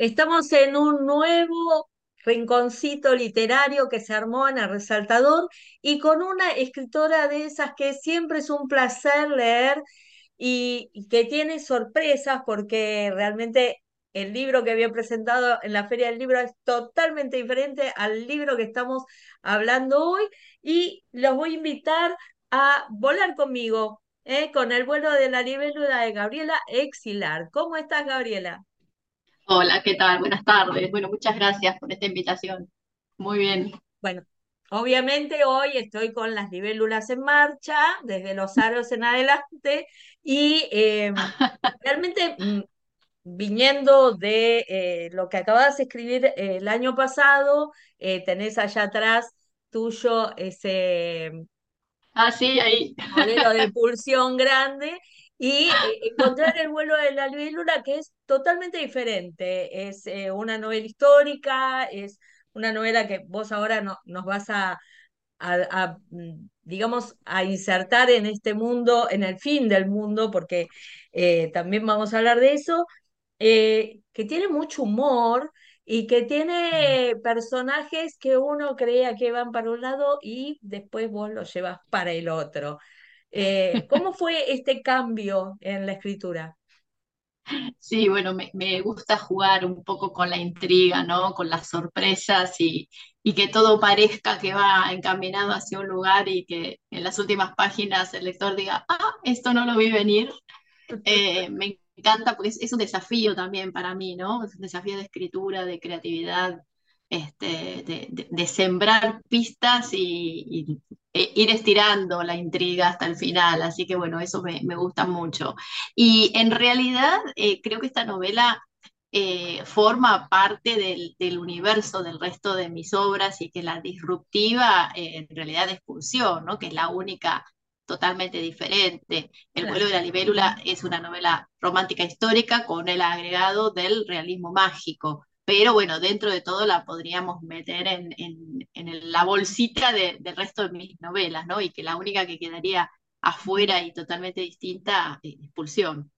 Estamos en un nuevo rinconcito literario que se armó en Resaltador y con una escritora de esas que siempre es un placer leer y, y que tiene sorpresas porque realmente el libro que había presentado en la Feria del Libro es totalmente diferente al libro que estamos hablando hoy y los voy a invitar a volar conmigo, ¿eh? con el vuelo de la libélula de Gabriela Exilar. ¿Cómo estás, Gabriela? Hola, ¿qué tal? Buenas tardes. Bueno, muchas gracias por esta invitación. Muy bien. Bueno, obviamente hoy estoy con las libélulas en marcha, desde los aros en adelante, y eh, realmente mm, viniendo de eh, lo que acabas de escribir eh, el año pasado, eh, tenés allá atrás tuyo ese Ah, sí, ahí. modelo de pulsión grande y eh, encontrar el vuelo de la libélula que es totalmente diferente. Es eh, una novela histórica, es una novela que vos ahora no, nos vas a, mm, digamos, a insertar en este mundo, en el fin del mundo, porque eh, también vamos a hablar de eso, que tiene mucho humor. Y que tiene personajes que uno creía que van para un lado y después vos los llevas para el otro. Eh, ¿cómo fue este cambio en la escritura? Sí, bueno, me, me gusta jugar un poco con la intriga, ¿no? Con las sorpresas y, y que todo parezca que va encaminado hacia un lugar y que en las últimas páginas el lector diga, ah, esto no lo vi venir. Eh, me encanta porque es, es un desafío también para mí, ¿no? Es un desafío de escritura, de creatividad, este, de, de- de sembrar pistas y, y- e ir estirando la intriga hasta el final. Así que bueno, eso me, me gusta mucho. Y en realidad eh, creo que esta novela eh, forma parte del, del universo del resto de mis obras y que la disruptiva eh, en realidad es Pulsión, ¿no? Que es la única totalmente diferente. El vuelo de la libélula es una novela romántica histórica con el agregado del realismo mágico. Pero bueno, dentro de todo la podríamos meter en, en, en la bolsita de- del resto de mis novelas, ¿no? Y que la única que quedaría afuera y totalmente distinta es Pulsión.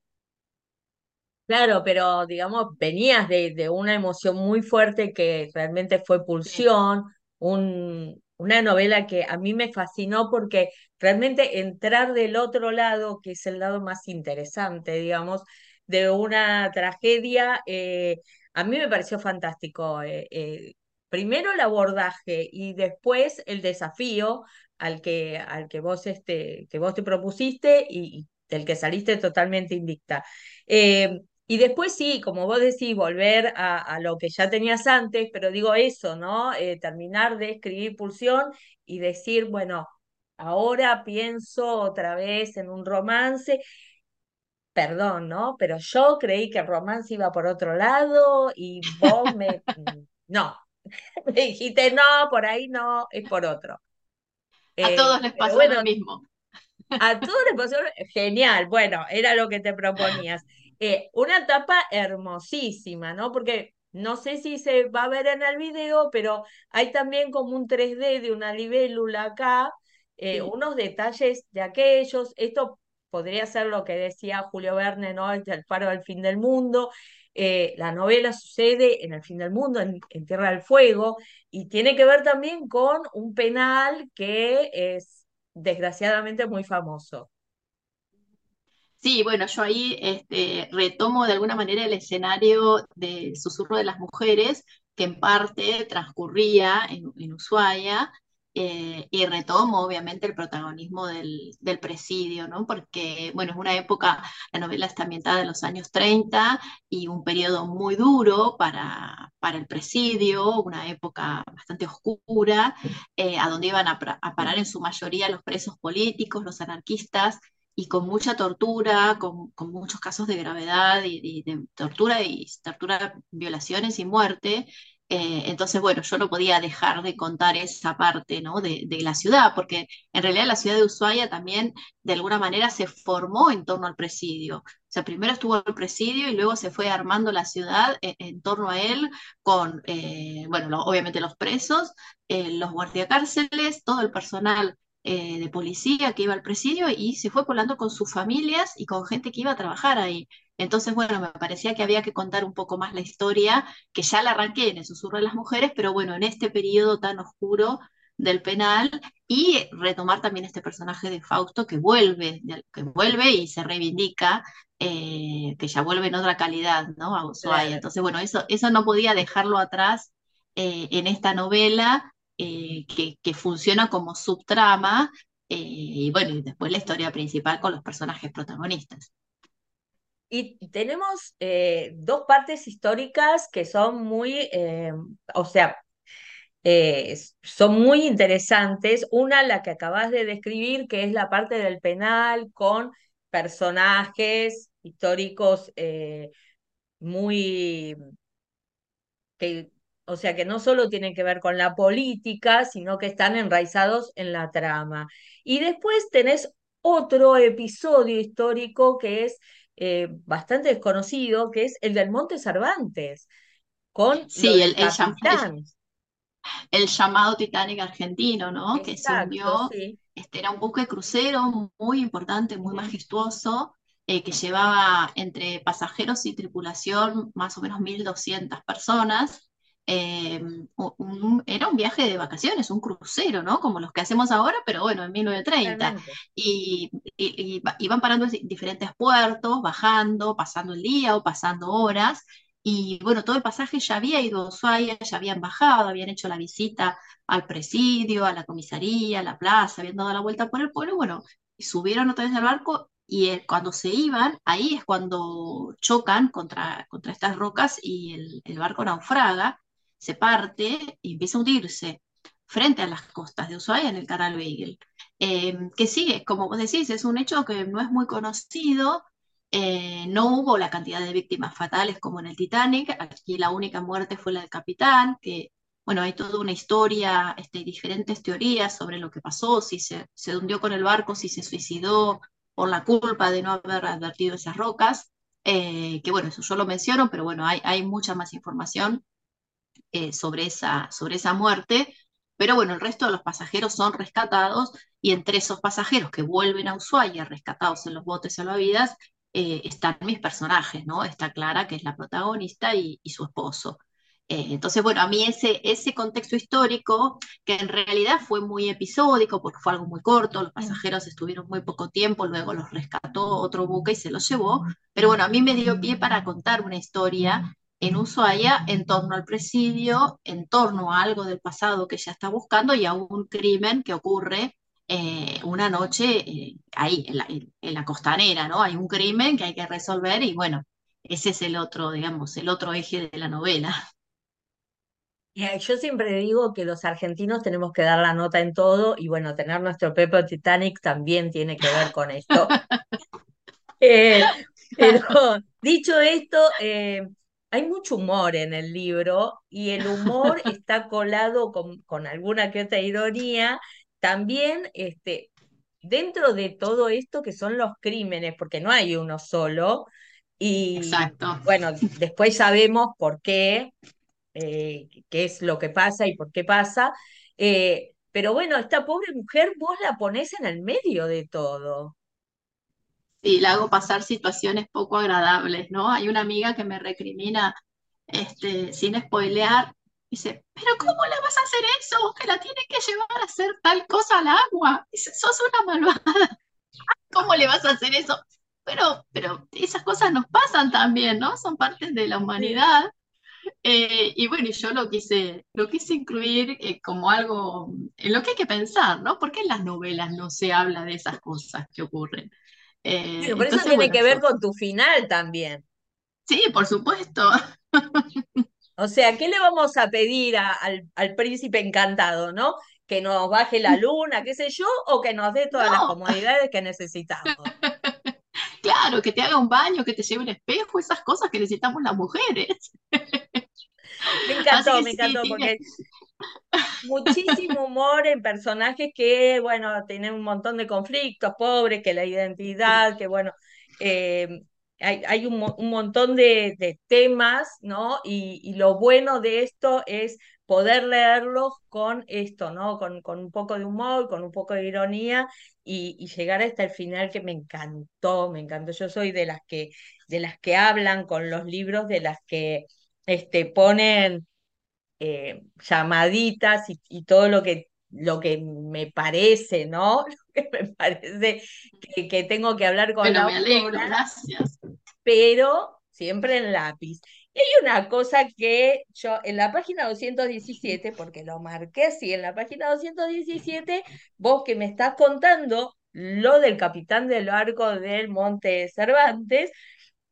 Claro, pero digamos, venías de, de una emoción muy fuerte que realmente fue. Pulsión, un, una novela que a mí me fascinó porque realmente entrar del otro lado, que es el lado más interesante, digamos, de una tragedia, eh, a mí me pareció fantástico. eh, eh, primero el abordaje y después el desafío al que, al que vos, este, que vos te propusiste y, del que saliste totalmente invicta. Eh, y después sí, como vos decís, volver a, lo que ya tenías antes, pero digo eso, ¿no? Terminar de escribir Pulsión y decir, bueno, ahora pienso otra vez en un romance, perdón, ¿no? Pero yo creí que el romance iba por otro lado y vos me... No, me dijiste, no, por ahí no, es por otro. A Eh, todos les pasó bueno, lo mismo. A todos les pasó genial, bueno, era lo que te proponías. Eh, una etapa hermosísima, ¿no? Porque no sé si se va a ver en el video, pero hay también como un 3D de una libélula acá, eh, Sí. unos detalles de aquellos. Esto podría ser lo que decía Julio Verne, ¿no? El el faro del fin del mundo. Eh, la novela sucede en el fin del mundo, en, Tierra del Fuego, y tiene que ver también con un penal que es desgraciadamente muy famoso. Sí, bueno, yo ahí este, retomo de alguna manera el escenario de Susurro de las Mujeres, que en parte transcurría en, en Ushuaia, eh, y retomo obviamente el protagonismo del, del presidio, ¿no? Porque, bueno, es una época, la novela está ambientada en los años 30 y un periodo muy duro para, para el presidio, una época bastante oscura, eh, a donde iban a, a parar en su mayoría los presos políticos, los anarquistas y con mucha tortura, con, con muchos casos de gravedad y, y de tortura y tortura, violaciones y muerte. Eh, entonces, bueno, yo no podía dejar de contar esa parte, ¿no? de, de la ciudad, porque en realidad la ciudad de Ushuaia también de alguna manera se formó en torno al presidio. O sea, primero estuvo el presidio y luego se fue armando la ciudad en, en torno a él con, eh, bueno, obviamente los presos, eh, los guardiacárceles, todo el personal eh, de policía que iba al presidio y se fue poblando con sus familias y con gente que iba a trabajar ahí. Entonces, bueno, me parecía que había que contar un poco más la historia, que ya la arranqué en el susurro de las mujeres, pero bueno, en este periodo tan oscuro del penal y retomar también este personaje de Fausto que vuelve, que vuelve y se reivindica, eh, que ya vuelve en otra calidad, ¿no? A Ushuaia. Entonces, bueno, eso, eso no podía dejarlo atrás eh, en esta novela eh, que, que, funciona como subtrama y bueno, y después la historia principal con los personajes protagonistas. Y tenemos dos partes históricas que son muy, o sea, eh, son muy interesantes. Una, la que acabas de describir, que es la parte del penal con personajes históricos eh, muy... o sea, que no solo tienen que ver con la política, sino que están enraizados en la trama. Y después tenés otro episodio histórico que es eh, bastante desconocido, que es el del Monte Cervantes, con sí, el, capitán el llamado Titanic argentino, ¿no? que se hundió. Este era un buque crucero muy importante, muy majestuoso, eh, que llevaba entre pasajeros y tripulación más o menos 1.200 personas. Em, era un viaje de vacaciones, un crucero, ¿no? Como los que hacemos ahora, pero bueno, en 1930. Y, y, iban parando en diferentes puertos, bajando, pasando el día o pasando horas, y bueno, todo el pasaje ya había ido a Ushuaia, ya habían bajado, habían hecho la visita al presidio, a la comisaría, a la plaza, habían dado la vuelta por el pueblo, bueno, y subieron otra vez al barco y eh, cuando se iban, ahí es cuando chocan contra, contra estas rocas y el, el barco naufraga, se parte y empieza a hundirse frente a las costas de Ushuaia en el Canal Beagle. Eh, que sigue, como vos decís, es un hecho que no es muy conocido, eh, no hubo la cantidad de víctimas fatales como en el Titanic, aquí la única muerte fue la del capitán, que bueno, hay toda una historia, este, diferentes teorías sobre lo que pasó, si se, se hundió con el barco, si se suicidó por la culpa de no haber advertido esas rocas, eh, que bueno, eso yo lo menciono, pero bueno, hay, hay mucha más información eh, sobre, esa, sobre esa muerte, pero bueno, el resto de los pasajeros son rescatados y entre esos pasajeros que vuelven a Ushuaia rescatados en los botes salvavidas eh, están mis personajes, ¿no? Está Clara, que es la protagonista, y, su esposo. Eh, entonces, bueno, a mí ese, ese contexto histórico, que en realidad fue muy episódico, porque fue algo muy corto, los pasajeros estuvieron muy poco tiempo, luego los rescató otro buque y se los llevó, pero bueno, a mí me dio pie para contar una historia en Ushuaia en torno al presidio, en torno a algo del pasado que ella está buscando y a un crimen que ocurre eh, una noche eh, ahí, en la, costanera, ¿no? Hay un crimen que hay que resolver y bueno, ese es el otro, digamos, el otro eje de la novela. Yo siempre digo que los argentinos tenemos que dar la nota en todo y bueno, tener nuestro Pepe Titanic también tiene que ver con esto. Eh, pero dicho esto, hay mucho humor en el libro y el humor está colado con, con alguna que otra ironía también este, dentro de todo esto que son los crímenes, porque no hay uno solo, y Exacto. bueno, después sabemos por qué, eh, qué es lo que pasa y por qué pasa, eh, pero bueno, esta pobre mujer vos la ponés en el medio de todo. Y le hago pasar situaciones poco agradables, ¿no? Hay una amiga que me recrimina, este, sin spoilear, Dice, pero ¿cómo le vas a hacer eso? Que la tiene que llevar a hacer tal cosa al agua. Dice, sos una malvada. ¿Cómo le vas a hacer eso? Pero, pero esas cosas nos pasan también, ¿no? Son partes de la humanidad. Eh, y bueno, yo lo quise, lo quise incluir eh, como algo en lo que hay que pensar, ¿no? Porque en las novelas no se habla de esas cosas que ocurren. Eh, por eso tiene que ver con tu final también. Sí, por supuesto. O sea, ¿qué le vamos a pedir al, príncipe encantado, no? Que nos baje la luna, qué sé yo, o que nos dé todas las comodidades que necesitamos. Claro, que te haga un baño, que te lleve un espejo, esas cosas que necesitamos las mujeres. Me encantó, me encantó, porque muchísimo humor en personajes que, bueno, tienen un montón de conflictos, pobres, que la identidad, que bueno, eh, hay, un, montón de, temas, ¿no? Y, lo bueno de esto es poder leerlos con esto, ¿no? Con, con un poco de humor, con un poco de ironía y, y, llegar hasta el final que me encantó, me encantó. Yo soy de las que, de las que hablan con los libros, de las que este, ponen eh, llamaditas y, y, todo lo que, lo que me parece, ¿no? Lo que me parece que, que tengo que hablar con bueno, la me alegro, gracias. Pero siempre en lápiz. Y hay una cosa que yo en la página 217, porque lo marqué así, en la página 217, vos que me estás contando lo del capitán del barco del Monte Cervantes,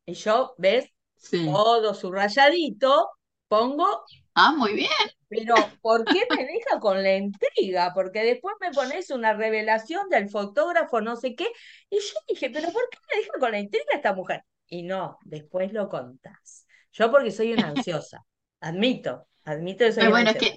y yo, ¿ves? Sí. Todo subrayadito, pongo Ah, muy bien. pero ¿por qué me deja con la intriga? Porque después me pones una revelación del fotógrafo, no sé qué, y yo dije, pero ¿por qué me deja con la intriga esta mujer? Y no, después lo contás. Yo porque soy una ansiosa, admito, admito que soy Pero una bueno, que,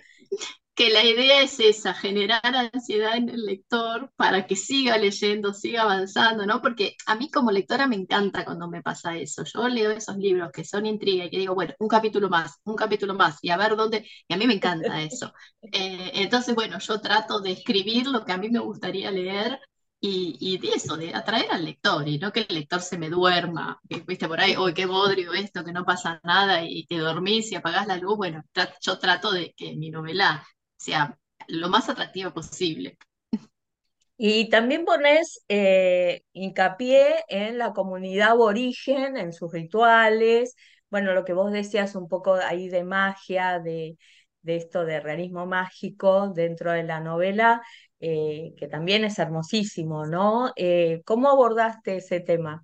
que la idea es esa, generar ansiedad en el lector para que siga leyendo, siga avanzando, ¿no? Porque a mí como lectora me encanta cuando me pasa eso. Yo leo esos libros que son intriga y que digo, bueno, un capítulo más, un capítulo más, y a ver dónde, y a mí me encanta eso. Eh, entonces, bueno, yo trato de escribir lo que a mí me gustaría leer y, y, de eso, de atraer al lector y no que el lector se me duerma, que viste por ahí, uy, qué bodrio esto, que no pasa nada y te dormís y apagás la luz. Bueno, tra yo trato de que mi novela sea lo más atractiva posible. Y también pones eh, hincapié en la comunidad aborigen, en sus rituales, bueno, lo que vos decías un poco ahí de magia, de, de esto de realismo mágico dentro de la novela, eh, que también es hermosísimo, ¿no? Eh, ¿cómo abordaste ese tema?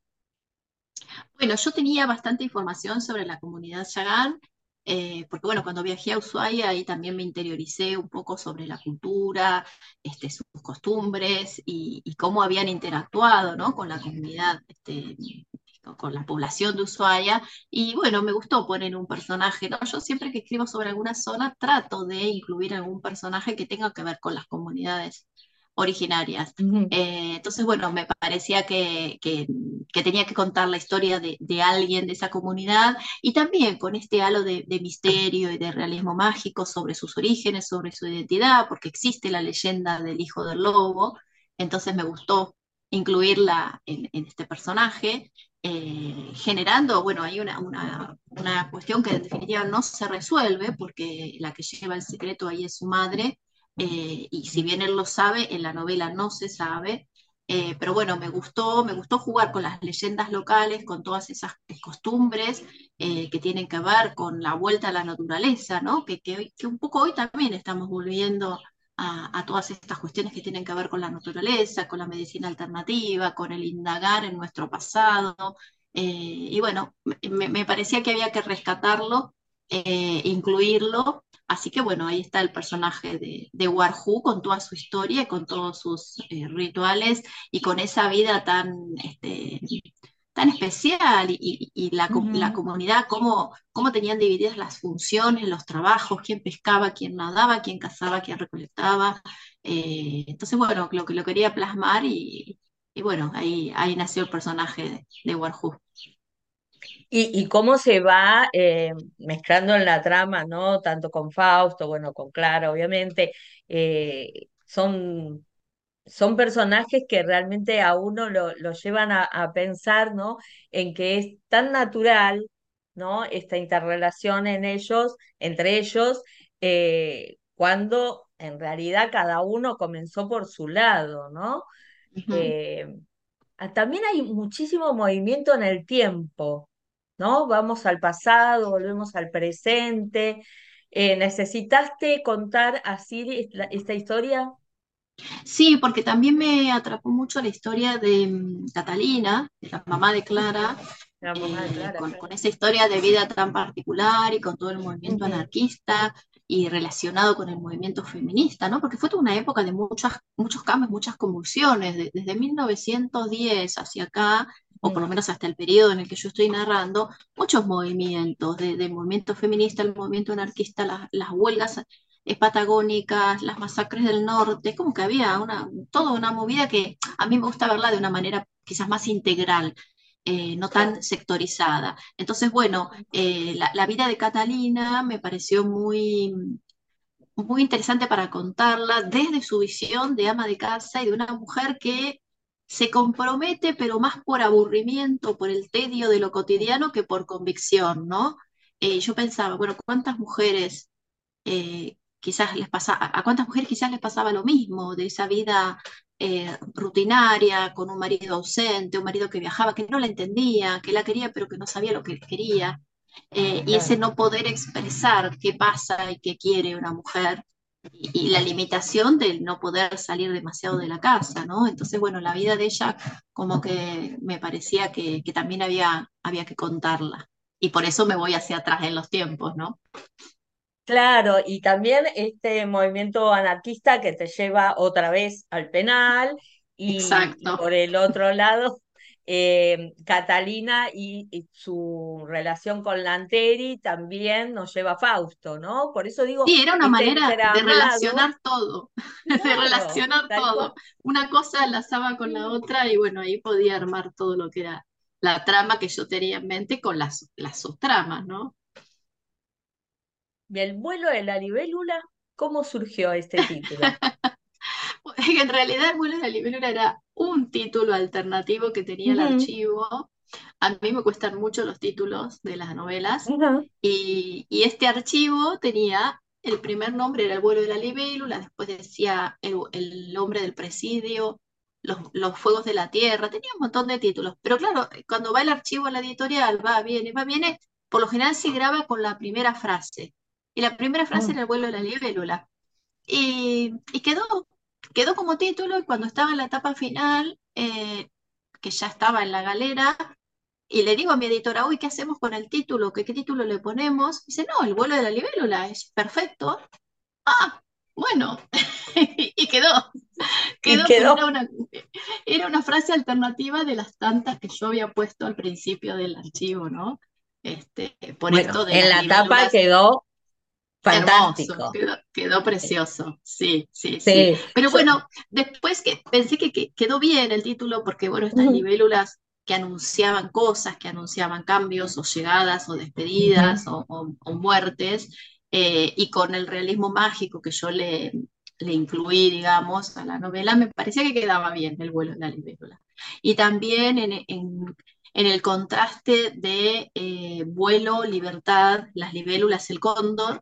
Bueno, yo tenía bastante información sobre la comunidad Yagán, eh, porque bueno, cuando viajé a Ushuaia ahí también me interioricé un poco sobre la cultura, este, sus costumbres y, y cómo habían interactuado, ¿no? con la comunidad, este, con, la población de Ushuaia. Y bueno, me gustó poner un personaje, ¿no? Yo siempre que escribo sobre alguna zona trato de incluir algún personaje que tenga que ver con las comunidades originarias. Eh, entonces, bueno, me parecía que, que, que tenía que contar la historia de, de, alguien de esa comunidad y también con este halo de, de, misterio y de realismo mágico sobre sus orígenes, sobre su identidad, porque existe la leyenda del hijo del lobo, entonces me gustó incluirla en, en este personaje. Eh, generando, bueno, hay una, una, una cuestión que en definitiva no se resuelve porque la que lleva el secreto ahí es su madre, eh, y si bien él lo sabe, en la novela no se sabe. Eh, pero bueno, me gustó, me gustó jugar con las leyendas locales, con todas esas costumbres eh, que tienen que ver con la vuelta a la naturaleza, ¿no? Que, que, que un poco hoy también estamos volviendo a, a, todas estas cuestiones que tienen que ver con la naturaleza, con la medicina alternativa, con el indagar en nuestro pasado. y bueno, me, parecía que había que rescatarlo, incluirlo Así que bueno, ahí está el personaje de, de Warhu con toda su historia, con todos sus eh, rituales y con esa vida tan, este, tan especial y, y, y la, uh -huh. la, comunidad, cómo, cómo, tenían divididas las funciones, los trabajos, quién pescaba, quién nadaba, quién cazaba, quién recolectaba. Eh, entonces, bueno, lo que lo quería plasmar y, y bueno, ahí, ahí nació el personaje de, de Warhu. Y, y, cómo se va eh, mezclando en la trama, ¿no? Tanto con Fausto, bueno, con Clara, obviamente, eh, son, son personajes que realmente a uno lo, lo llevan a, a, pensar, ¿no? En que es tan natural, ¿no? Esta interrelación en ellos, entre ellos, eh, cuando en realidad cada uno comenzó por su lado, ¿no? Uh -huh. También hay muchísimo movimiento en el tiempo, ¿no? Vamos al pasado, volvemos al presente. Eh, ¿Necesitaste contar así esta, esta, historia? Sí, porque también me atrapó mucho la historia de um, Catalina, de la mamá de Clara, la mamá de Clara eh, con, con, esa historia de vida tan particular y con todo el movimiento anarquista y relacionado con el movimiento feminista, ¿no? Porque fue toda una época de muchas, muchos cambios, muchas convulsiones, de, desde 1910 hacia acá, o por lo menos hasta el periodo en el que yo estoy narrando, muchos movimientos, de, de movimiento feminista, el movimiento anarquista, las, las huelgas patagónicas, las masacres del norte, como que había una, toda una movida que a mí me gusta verla de una manera quizás más integral, eh, no tan sectorizada. Entonces, bueno, eh, la, la, vida de Catalina me pareció muy, muy interesante para contarla desde su visión de ama de casa y de una mujer que se compromete, pero más por aburrimiento, por el tedio de lo cotidiano que por convicción, ¿no? Eh, yo pensaba, bueno, ¿cuántas mujeres quizás les pasa, a cuántas mujeres quizás les pasaba lo mismo, de esa vida eh, rutinaria, con un marido ausente, un marido que viajaba, que no la entendía, que la quería pero que no sabía lo que quería, eh, y ese no poder expresar qué pasa y qué quiere una mujer, y, la limitación del no poder salir demasiado de la casa, ¿no? Entonces, bueno, la vida de ella como que me parecía que, que también había, había que contarla, y por eso me voy hacia atrás en los tiempos, ¿no? Claro, y también este movimiento anarquista que te lleva otra vez al penal y, por el otro lado, eh, Catalina y, su relación con Lanteri también nos lleva a Fausto, ¿no? Por eso digo... Sí, era una este manera de relacionar todo, de relacionar todo. Una cosa enlazaba con la otra y bueno, ahí podía armar todo lo que era la trama que yo tenía en mente con las, las subtramas, ¿no? El vuelo de la libélula, ¿cómo surgió este título? en realidad el vuelo de la libélula era un título alternativo que tenía el archivo. A mí me cuestan mucho los títulos de las novelas y, este archivo tenía, el primer nombre era el vuelo de la libélula, después decía el, hombre del presidio, los, los, fuegos de la tierra, tenía un montón de títulos, pero claro, cuando va el archivo a la editorial, va, viene, va, viene, por lo general se graba con la primera frase. Y la primera frase mm. era el vuelo de la libélula. Y, y, quedó, quedó como título y cuando estaba en la etapa final, eh, que ya estaba en la galera, y le digo a mi editora, uy, ¿qué hacemos con el título? ¿Qué, qué título le ponemos? dice, no, el vuelo de la libélula es perfecto. Ah, bueno, y quedó. Quedó, Era, una, era, una, frase alternativa de las tantas que yo había puesto al principio del archivo, ¿no? Este, por esto de en la tapa quedó Fantástico. quedó, precioso, sí, sí, sí. Pero bueno, después que pensé que, quedó bien el título porque, bueno, estas libélulas que anunciaban cosas, que anunciaban cambios o llegadas o despedidas o, muertes, eh, y con el realismo mágico que yo le, le incluí, digamos, a la novela, me parecía que quedaba bien el vuelo de la libélula. Y también en, en, el contraste de eh, vuelo, libertad, las libélulas, el cóndor,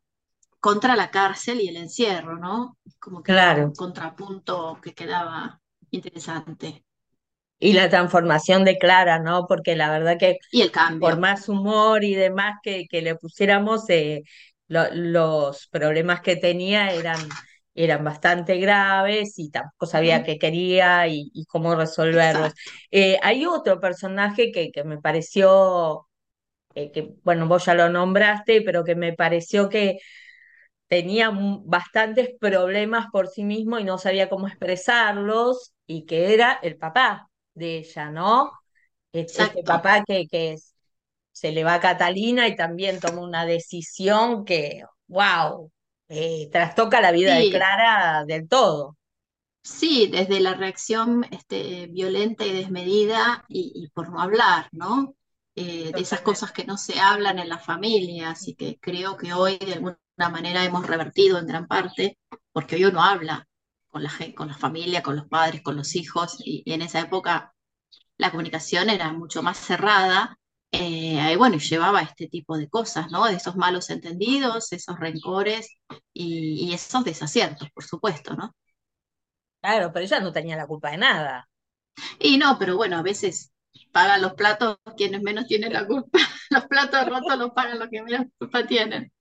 contra la cárcel y el encierro, ¿no? Como que claro. un contrapunto que quedaba interesante. Y la transformación de Clara, ¿no? Porque la verdad que y el cambio. por más humor y demás que, que le pusiéramos, eh, los problemas que tenía eran, eran bastante graves y tampoco sabía qué quería y, cómo resolverlos. Eh, hay otro personaje que, que me pareció, eh, que bueno, vos ya lo nombraste, pero que me pareció que tenía bastantes problemas por sí mismo y no sabía cómo expresarlos, y que era el papá de ella, ¿no? Este papá que, que se le va a Catalina y también toma una decisión que, wow, eh, trastoca la vida de Clara del todo. Sí, desde la reacción este, violenta y desmedida y, por no hablar, ¿no? Eh, de esas cosas que no se hablan en la familia, así que creo que hoy de alguna manera hemos revertido en gran parte, porque hoy uno habla con la, con la familia, con los padres, con los hijos, y, en esa época la comunicación era mucho más cerrada, eh, y bueno, llevaba este tipo de cosas, ¿no? De esos malos entendidos, esos rencores y, y esos desaciertos, por supuesto, ¿no? Claro, pero ella no tenía la culpa de nada. Y no, pero bueno, a veces pagan los platos quienes menos tienen la culpa. Los platos rotos los pagan los que menos culpa tienen.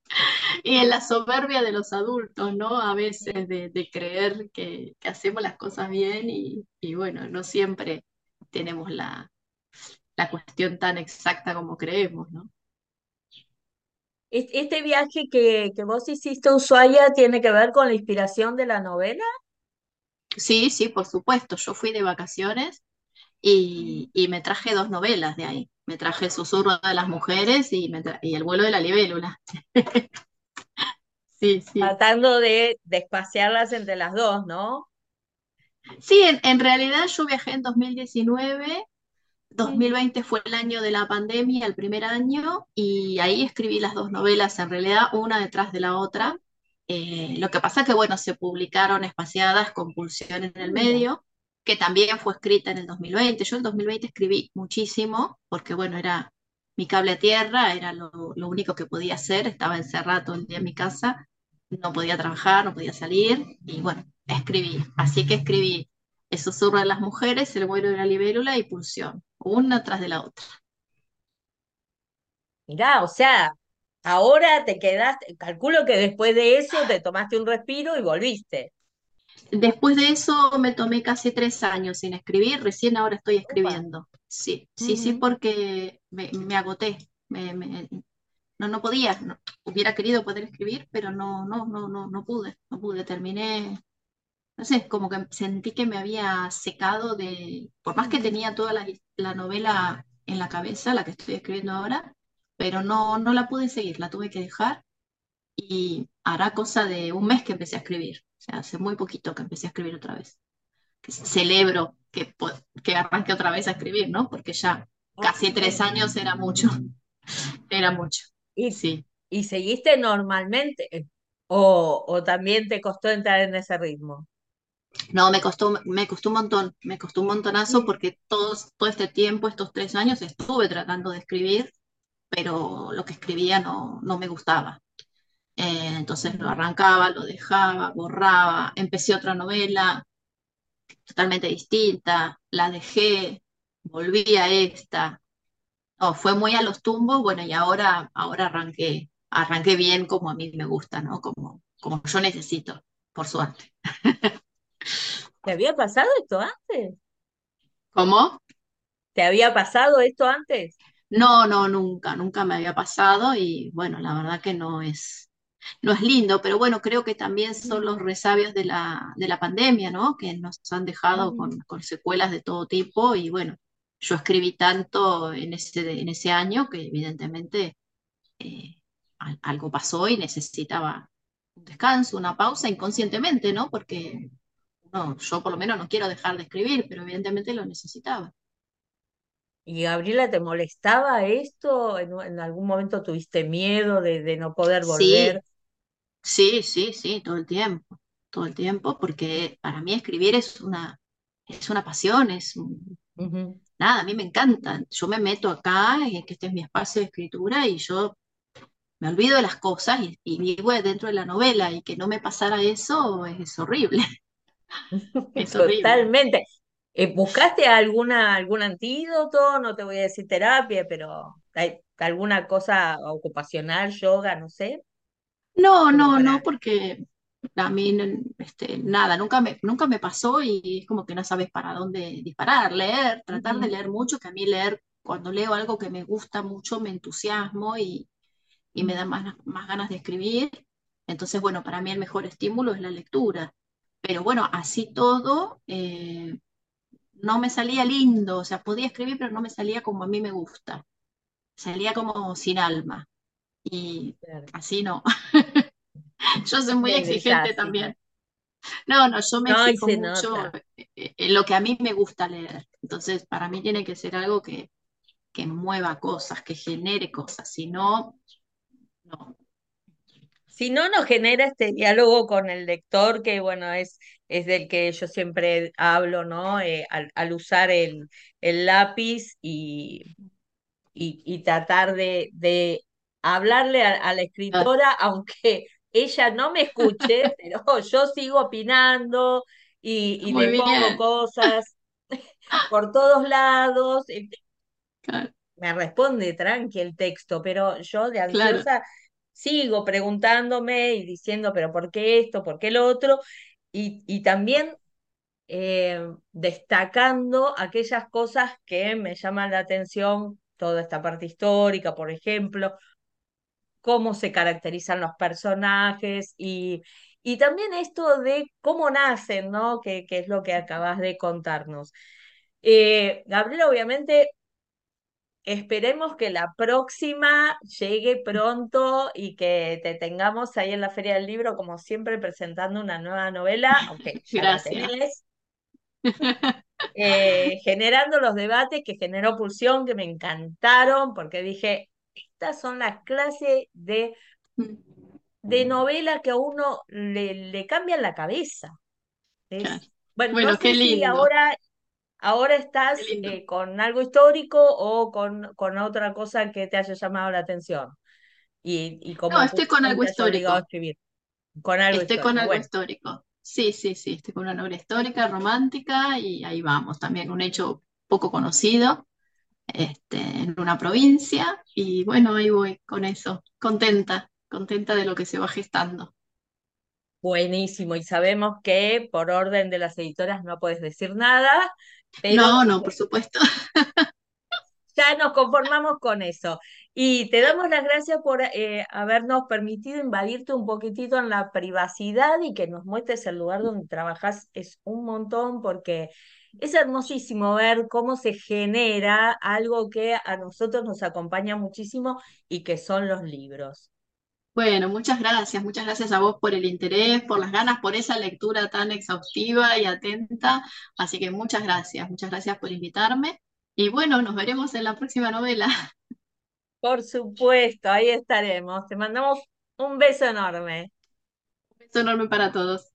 Y en la soberbia de los adultos, ¿no? A veces de, creer que, hacemos las cosas bien y, bueno, no siempre tenemos la, la cuestión tan exacta como creemos, ¿no? ¿Este viaje que, que vos hiciste a Ushuaia tiene que ver con la inspiración de la novela? Sí, sí, por supuesto. Yo fui de vacaciones y, y, me traje dos novelas de ahí. Me traje susurro de las mujeres y, y El vuelo de la libélula. sí, sí. Tratando de, despaciarlas entre las dos, ¿no? Sí, en, realidad yo viajé en 2019, 2020 fue el año de la pandemia, el primer año, y ahí escribí las dos novelas, en realidad una detrás de la otra. Eh, lo que pasa que, bueno, se publicaron espaciadas con Pulsión en el medio, que también fue escrita en el 2020. Yo en el 2020 escribí muchísimo, porque, bueno, era mi cable a tierra, era lo, lo único que podía hacer, estaba encerrada todo el día en mi casa, no podía trabajar, no podía salir, y bueno, escribí. Así que escribí El susurro de las mujeres, El vuelo de la libélula y Pulsión, una tras de la otra. mirá, o sea, ahora te quedaste, calculo que después de eso te tomaste un respiro y volviste. Después de eso me tomé casi tres años sin escribir, recién ahora estoy escribiendo. Sí, sí, sí, porque me, me agoté, me, me- no, no podía, no- hubiera querido poder escribir, pero no, no, no, no, no pude, no pude, terminé, no sé, como que sentí que me había secado de, por más que tenía toda la, la novela en la cabeza, la que estoy escribiendo ahora, pero no, no la pude seguir, la tuve que dejar y hará cosa de un mes que empecé a escribir, sea, hace muy poquito que empecé a escribir otra vez. Que celebro que, que arranque otra vez a escribir, ¿no? Porque ya Ah, casi tres años era mucho, era mucho, ¿Y, sí. y seguiste normalmente? ¿O, o también te costó entrar en ese ritmo? No, me costó, me costó un montón, me costó un montonazo porque todos, todo este tiempo, estos tres años, estuve tratando de escribir, pero lo que escribía no, no me gustaba. Eh, entonces lo arrancaba, lo dejaba, borraba, empecé otra novela totalmente distinta, la dejé, volví a esta. No, fue muy a los tumbos, bueno, y ahora, ahora arranqué, arranqué bien como a mí me gusta, ¿no? Como, como yo necesito, por suerte. ¿Te había pasado esto antes? ¿Cómo? ¿Te había pasado esto antes? No, no, nunca, nunca me había pasado y bueno, la verdad que no es, no es lindo, pero bueno, creo que también son los resabios de la, de la pandemia, ¿no? Que nos han dejado con, con secuelas de todo tipo y bueno, yo escribí tanto en ese, en ese año que evidentemente eh, al- algo pasó y necesitaba un descanso, una pausa inconscientemente, ¿no? Porque no, yo por lo menos no quiero dejar de escribir, pero evidentemente lo necesitaba. ¿Y Gabriela, te molestaba esto? ¿En, en algún momento tuviste miedo de, de no poder volver? Sí, sí, sí, sí, todo el tiempo, todo el tiempo, porque para mí escribir es una, es una pasión, es un- nada, a mí me encanta. Yo me meto acá, que este es mi espacio de escritura, y yo me olvido de las cosas y, y vivo dentro de la novela, y que no me pasara eso es horrible, es horrible. Totalmente. Eh, ¿buscaste alguna, algún antídoto? No te voy a decir terapia, pero hay alguna cosa ocupacional, yoga, no sé, No, no, no, porque a mí este, nada, nunca me, nunca me pasó y es como que no sabes para dónde disparar, leer, tratar de leer mucho, que a mí leer, cuando leo algo que me gusta mucho, me entusiasmo y, y me da más, más ganas de escribir. Entonces, bueno, para mí el mejor estímulo es la lectura. Pero bueno, así todo, eh, no me salía lindo, o sea, podía escribir, pero no me salía como a mí me gusta, salía como sin alma. Y Claro. así no. Yo soy muy exigente también. No, no, yo me No, exijo mucho nota. eh, en lo que a mí me gusta leer. Entonces, para mí tiene que ser algo que, que mueva cosas, que genere cosas. Si no, no. Si no, no genera este diálogo con el lector, que bueno, es, es del que yo siempre hablo, ¿no? Eh, al, al usar el, el lápiz y, y, y tratar de, de hablarle a, a la Ah, escritora, aunque ella no me escuche, pero yo sigo opinando y, y le pongo cosas por todos lados. Claro, me responde tranqui el texto, pero yo de claro. ansiosa sigo preguntándome y diciendo, pero ¿por qué esto? ¿Por qué lo otro? Y, y también eh, destacando aquellas cosas que me llaman la atención, toda esta parte histórica, por ejemplo, cómo se caracterizan los personajes y, y también esto de cómo nacen, ¿no? Que, que es lo que acabas de contarnos. Eh, Gabriela, obviamente Esperemos que la próxima llegue pronto y que te tengamos ahí en la Feria del Libro, como siempre, presentando una nueva novela, aunque ya la Gracias. tenés, eh, generando los debates que generó Pulsión, que me encantaron, porque dije, estas son las clases de de novela que a uno le, le cambian la cabeza. Bueno, bueno, no qué sé si lindo. ahora, ahora estás lindo. eh, con algo histórico o con, con otra cosa que te haya llamado la atención. Y, y No, estoy con algo a histórico. escribir. Con algo Estoy con histórico. algo Bueno, histórico. Sí, sí, sí, estoy con una novela histórica, romántica, y ahí vamos, también un hecho poco conocido, este, en una provincia, y bueno, ahí voy con eso, contenta, contenta de lo que se va gestando. buenísimo. Y sabemos que por orden de las editoras no puedes decir nada, pero No, no, por supuesto. ya nos conformamos con eso. Y te damos las gracias por eh, habernos permitido invadirte un poquitito en la privacidad y que nos muestres el lugar donde trabajas. Es un montón porque es hermosísimo ver cómo se genera algo que a nosotros nos acompaña muchísimo y que son los libros. Bueno, muchas gracias, muchas gracias a vos por el interés, por las ganas, por esa lectura tan exhaustiva y atenta. Así que muchas gracias, muchas gracias por invitarme. Y bueno, nos veremos en la próxima novela. Por supuesto, ahí estaremos. Te mandamos un beso enorme. Un beso enorme para todos.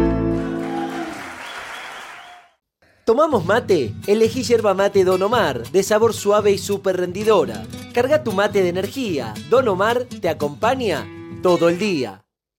¿Tomamos mate? Elegí yerba mate Don Omar, de sabor suave y súper rendidora. Carga tu mate de energía. Don Omar te acompaña todo el día.